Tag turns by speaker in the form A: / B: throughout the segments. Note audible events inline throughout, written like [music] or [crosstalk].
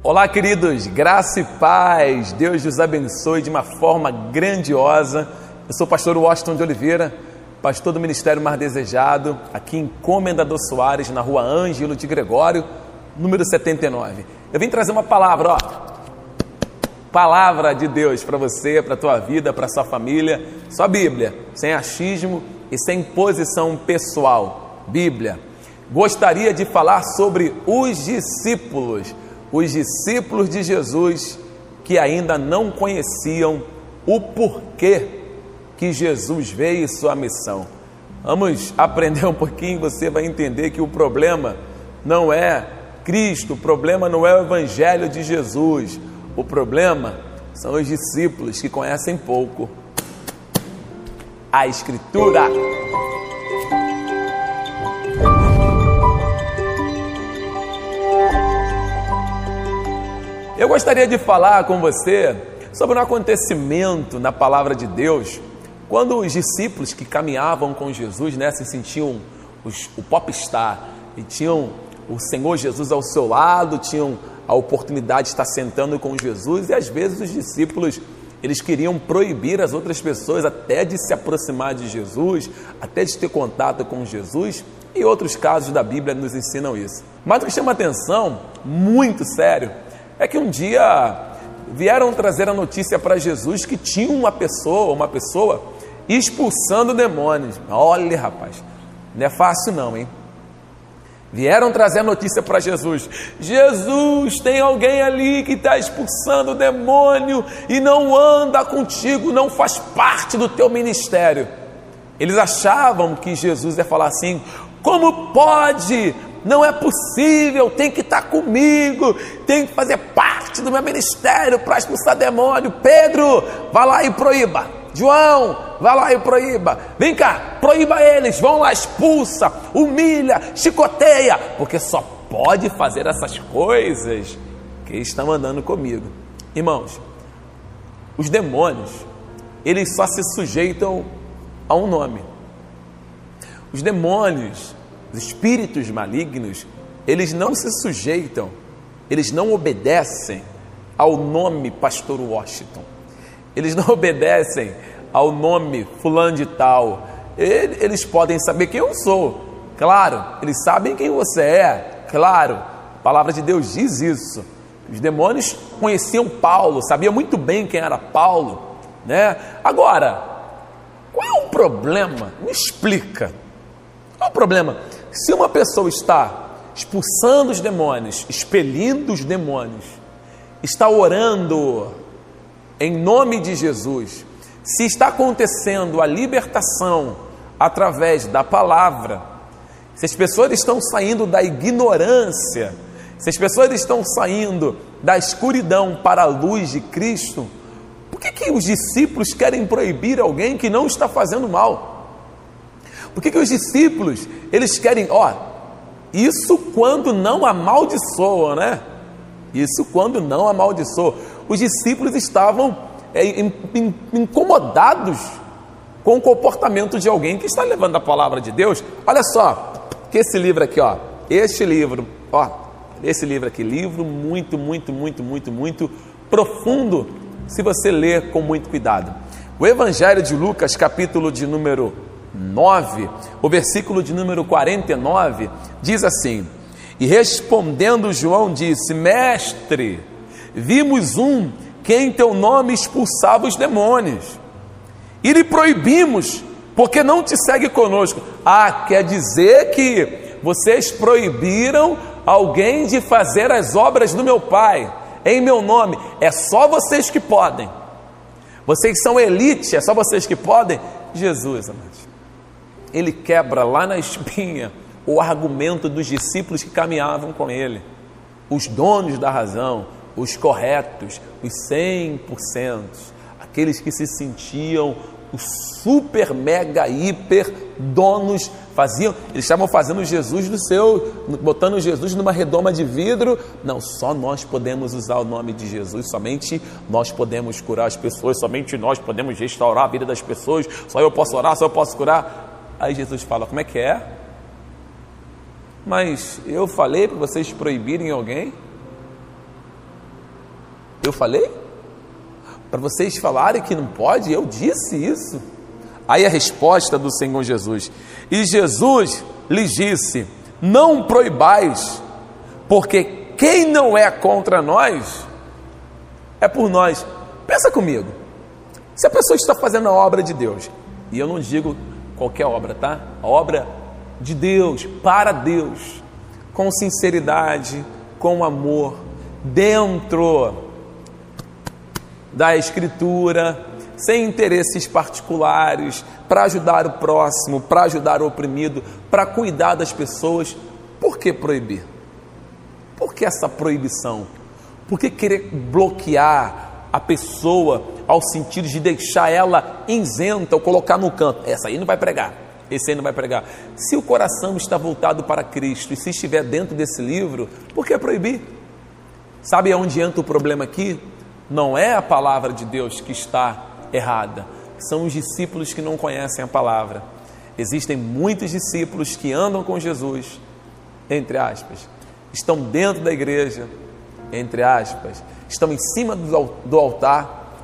A: Olá, queridos, graça e paz, Deus os abençoe de uma forma grandiosa. Eu sou o pastor Washington de Oliveira, pastor do Ministério Mar Desejado, aqui em Comendador Soares, na rua Ângelo de Gregório, número 79. Eu vim trazer uma palavra, ó, palavra de Deus para você, para a tua vida, para a sua família, só Bíblia, sem achismo e sem posição pessoal. Bíblia. Gostaria de falar sobre os discípulos os discípulos de Jesus que ainda não conheciam o porquê que Jesus veio e sua missão. Vamos aprender um pouquinho, você vai entender que o problema não é Cristo, o problema não é o Evangelho de Jesus, o problema são os discípulos que conhecem pouco a Escritura. Eu gostaria de falar com você sobre um acontecimento na palavra de Deus, quando os discípulos que caminhavam com Jesus, né, se sentiam os, o popstar e tinham o Senhor Jesus ao seu lado, tinham a oportunidade de estar sentando com Jesus e às vezes os discípulos eles queriam proibir as outras pessoas até de se aproximar de Jesus, até de ter contato com Jesus, e outros casos da Bíblia nos ensinam isso. Mas o que chama atenção, muito sério, é que um dia vieram trazer a notícia para Jesus que tinha uma pessoa, uma pessoa expulsando demônios. Olha, rapaz, não é fácil não, hein? Vieram trazer a notícia para Jesus: Jesus, tem alguém ali que está expulsando o demônio e não anda contigo, não faz parte do teu ministério. Eles achavam que Jesus ia falar assim: como pode não é possível, tem que estar comigo, tem que fazer parte do meu ministério para expulsar demônio. Pedro, vá lá e proíba. João, vá lá e proíba. Vem cá, proíba eles, vão lá, expulsa, humilha, chicoteia, porque só pode fazer essas coisas que estão andando comigo. Irmãos, os demônios, eles só se sujeitam a um nome. Os demônios, os espíritos malignos, eles não se sujeitam, eles não obedecem ao nome Pastor Washington, eles não [laughs] obedecem ao nome Fulano de Tal. Eles podem saber quem eu sou, claro, eles sabem quem você é, claro, a palavra de Deus diz isso. Os demônios conheciam Paulo, sabiam muito bem quem era Paulo, né? Agora, qual é o problema? Me explica. Qual é o problema? Se uma pessoa está expulsando os demônios, expelindo os demônios, está orando em nome de Jesus, se está acontecendo a libertação através da palavra, se as pessoas estão saindo da ignorância, se as pessoas estão saindo da escuridão para a luz de Cristo, por que, que os discípulos querem proibir alguém que não está fazendo mal? Por que, que os discípulos, eles querem, ó, isso quando não amaldiçoam, né? Isso quando não amaldiçoam. Os discípulos estavam é, incomodados com o comportamento de alguém que está levando a palavra de Deus. Olha só, que esse livro aqui, ó, este livro, ó, esse livro aqui, livro muito, muito, muito, muito, muito profundo, se você ler com muito cuidado. O Evangelho de Lucas, capítulo de número 9, o versículo de número 49 diz assim: E respondendo João disse: Mestre, vimos um que em teu nome expulsava os demônios, e lhe proibimos, porque não te segue conosco. Ah, quer dizer que vocês proibiram alguém de fazer as obras do meu Pai em meu nome, é só vocês que podem. Vocês são elite, é só vocês que podem. Jesus, amados ele quebra lá na espinha o argumento dos discípulos que caminhavam com ele, os donos da razão, os corretos, os 100%, aqueles que se sentiam os super, mega, hiper donos, faziam, eles estavam fazendo Jesus do seu, botando Jesus numa redoma de vidro. Não, só nós podemos usar o nome de Jesus, somente nós podemos curar as pessoas, somente nós podemos restaurar a vida das pessoas, só eu posso orar, só eu posso curar. Aí Jesus fala: Como é que é? Mas eu falei para vocês proibirem alguém? Eu falei? Para vocês falarem que não pode? Eu disse isso. Aí a resposta do Senhor Jesus. E Jesus lhes disse: Não proibais, porque quem não é contra nós é por nós. Pensa comigo. Se a pessoa está fazendo a obra de Deus, e eu não digo qualquer obra, tá? A obra de Deus, para Deus, com sinceridade, com amor, dentro da Escritura, sem interesses particulares, para ajudar o próximo, para ajudar o oprimido, para cuidar das pessoas. Por que proibir? Por que essa proibição? Por que querer bloquear a pessoa ao sentido de deixar ela isenta ou colocar no canto? Essa aí não vai pregar, esse aí não vai pregar. Se o coração está voltado para Cristo e se estiver dentro desse livro, por que proibir? Sabe aonde entra o problema aqui? Não é a palavra de Deus que está errada, são os discípulos que não conhecem a palavra. Existem muitos discípulos que andam com Jesus, entre aspas, estão dentro da igreja, entre aspas, estão em cima do altar,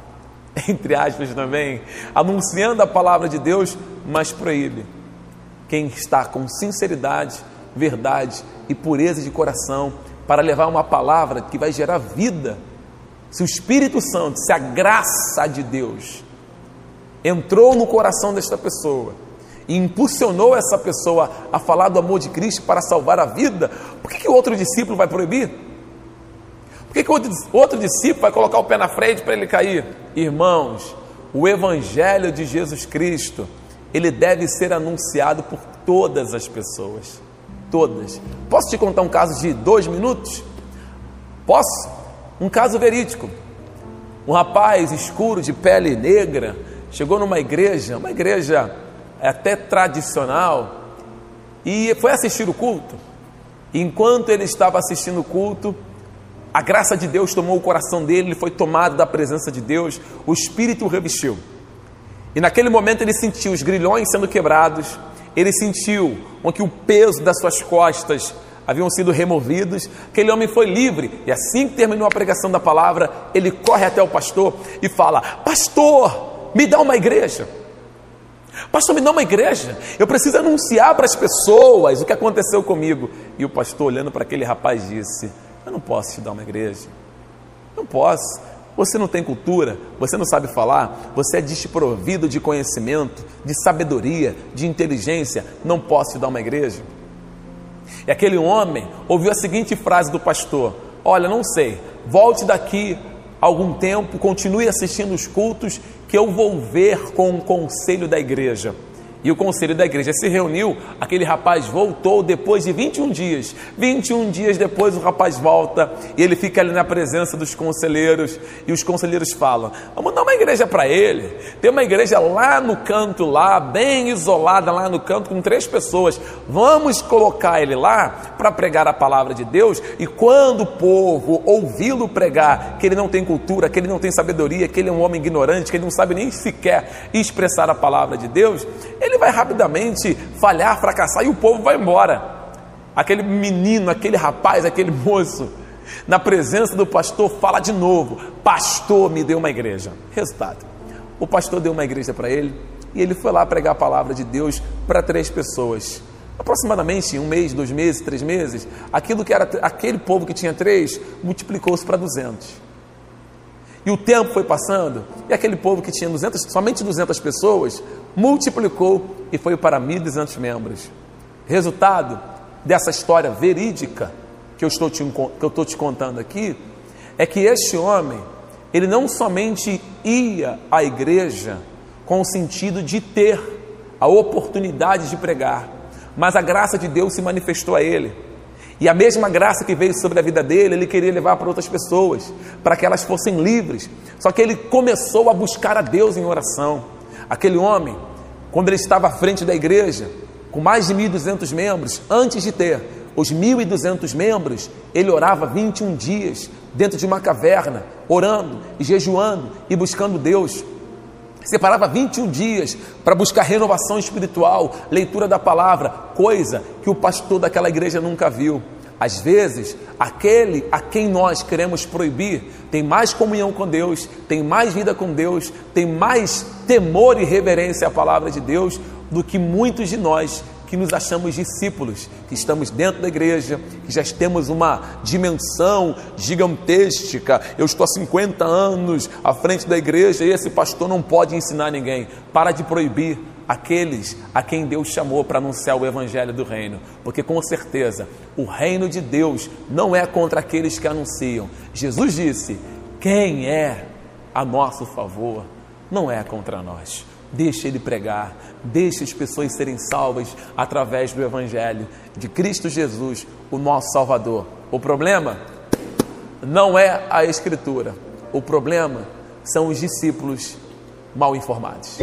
A: [laughs] entre aspas também, anunciando a palavra de Deus, mas proíbe. Quem está com sinceridade, verdade e pureza de coração para levar uma palavra que vai gerar vida. Se o Espírito Santo, se a graça de Deus entrou no coração desta pessoa e impulsionou essa pessoa a falar do amor de Cristo para salvar a vida, por que, que o outro discípulo vai proibir? Por que, que outro, outro discípulo vai colocar o pé na frente para ele cair? Irmãos, o Evangelho de Jesus Cristo, ele deve ser anunciado por todas as pessoas. Todas. Posso te contar um caso de dois minutos? Posso? Um caso verídico. Um rapaz escuro, de pele negra, chegou numa igreja, uma igreja até tradicional, e foi assistir o culto. Enquanto ele estava assistindo o culto, a graça de Deus tomou o coração dele, ele foi tomado da presença de Deus, o Espírito o revestiu. E naquele momento ele sentiu os grilhões sendo quebrados, ele sentiu que o peso das suas costas haviam sido removidos, aquele homem foi livre. E assim que terminou a pregação da palavra, ele corre até o pastor e fala: Pastor, me dá uma igreja. Pastor, me dá uma igreja. Eu preciso anunciar para as pessoas o que aconteceu comigo. E o pastor, olhando para aquele rapaz, disse: eu não posso te dar uma igreja. Não posso. Você não tem cultura, você não sabe falar, você é desprovido de conhecimento, de sabedoria, de inteligência. Não posso te dar uma igreja. E aquele homem ouviu a seguinte frase do pastor: Olha, não sei, volte daqui algum tempo, continue assistindo os cultos, que eu vou ver com o conselho da igreja. E o conselho da igreja se reuniu, aquele rapaz voltou depois de 21 dias. 21 dias depois o rapaz volta e ele fica ali na presença dos conselheiros e os conselheiros falam: "Vamos dar uma igreja para ele. Tem uma igreja lá no canto lá, bem isolada lá no canto com três pessoas. Vamos colocar ele lá para pregar a palavra de Deus e quando o povo ouvi-lo pregar, que ele não tem cultura, que ele não tem sabedoria, que ele é um homem ignorante, que ele não sabe nem sequer expressar a palavra de Deus, ele vai rapidamente falhar, fracassar e o povo vai embora. Aquele menino, aquele rapaz, aquele moço, na presença do pastor, fala de novo: Pastor, me deu uma igreja. Resultado: o pastor deu uma igreja para ele e ele foi lá pregar a palavra de Deus para três pessoas. Aproximadamente um mês, dois meses, três meses, aquilo que era aquele povo que tinha três multiplicou-se para duzentos. E o tempo foi passando, e aquele povo que tinha 200, somente 200 pessoas, multiplicou e foi para 1.200 membros. Resultado dessa história verídica que eu estou te, que eu estou te contando aqui, é que este homem, ele não somente ia à igreja com o sentido de ter a oportunidade de pregar, mas a graça de Deus se manifestou a ele. E a mesma graça que veio sobre a vida dele, ele queria levar para outras pessoas, para que elas fossem livres. Só que ele começou a buscar a Deus em oração. Aquele homem, quando ele estava à frente da igreja, com mais de 1.200 membros, antes de ter os 1.200 membros, ele orava 21 dias dentro de uma caverna, orando e jejuando e buscando Deus. Separava 21 dias para buscar renovação espiritual, leitura da palavra, coisa que o pastor daquela igreja nunca viu. Às vezes, aquele a quem nós queremos proibir tem mais comunhão com Deus, tem mais vida com Deus, tem mais temor e reverência à palavra de Deus do que muitos de nós que nos achamos discípulos, que estamos dentro da igreja, que já temos uma dimensão gigantesca. Eu estou há 50 anos à frente da igreja e esse pastor não pode ensinar ninguém. Para de proibir aqueles a quem Deus chamou para anunciar o evangelho do reino, porque com certeza o reino de Deus não é contra aqueles que anunciam. Jesus disse: quem é a nosso favor não é contra nós. Deixe ele pregar, deixe as pessoas serem salvas através do Evangelho de Cristo Jesus, o nosso Salvador. O problema não é a Escritura, o problema são os discípulos mal informados.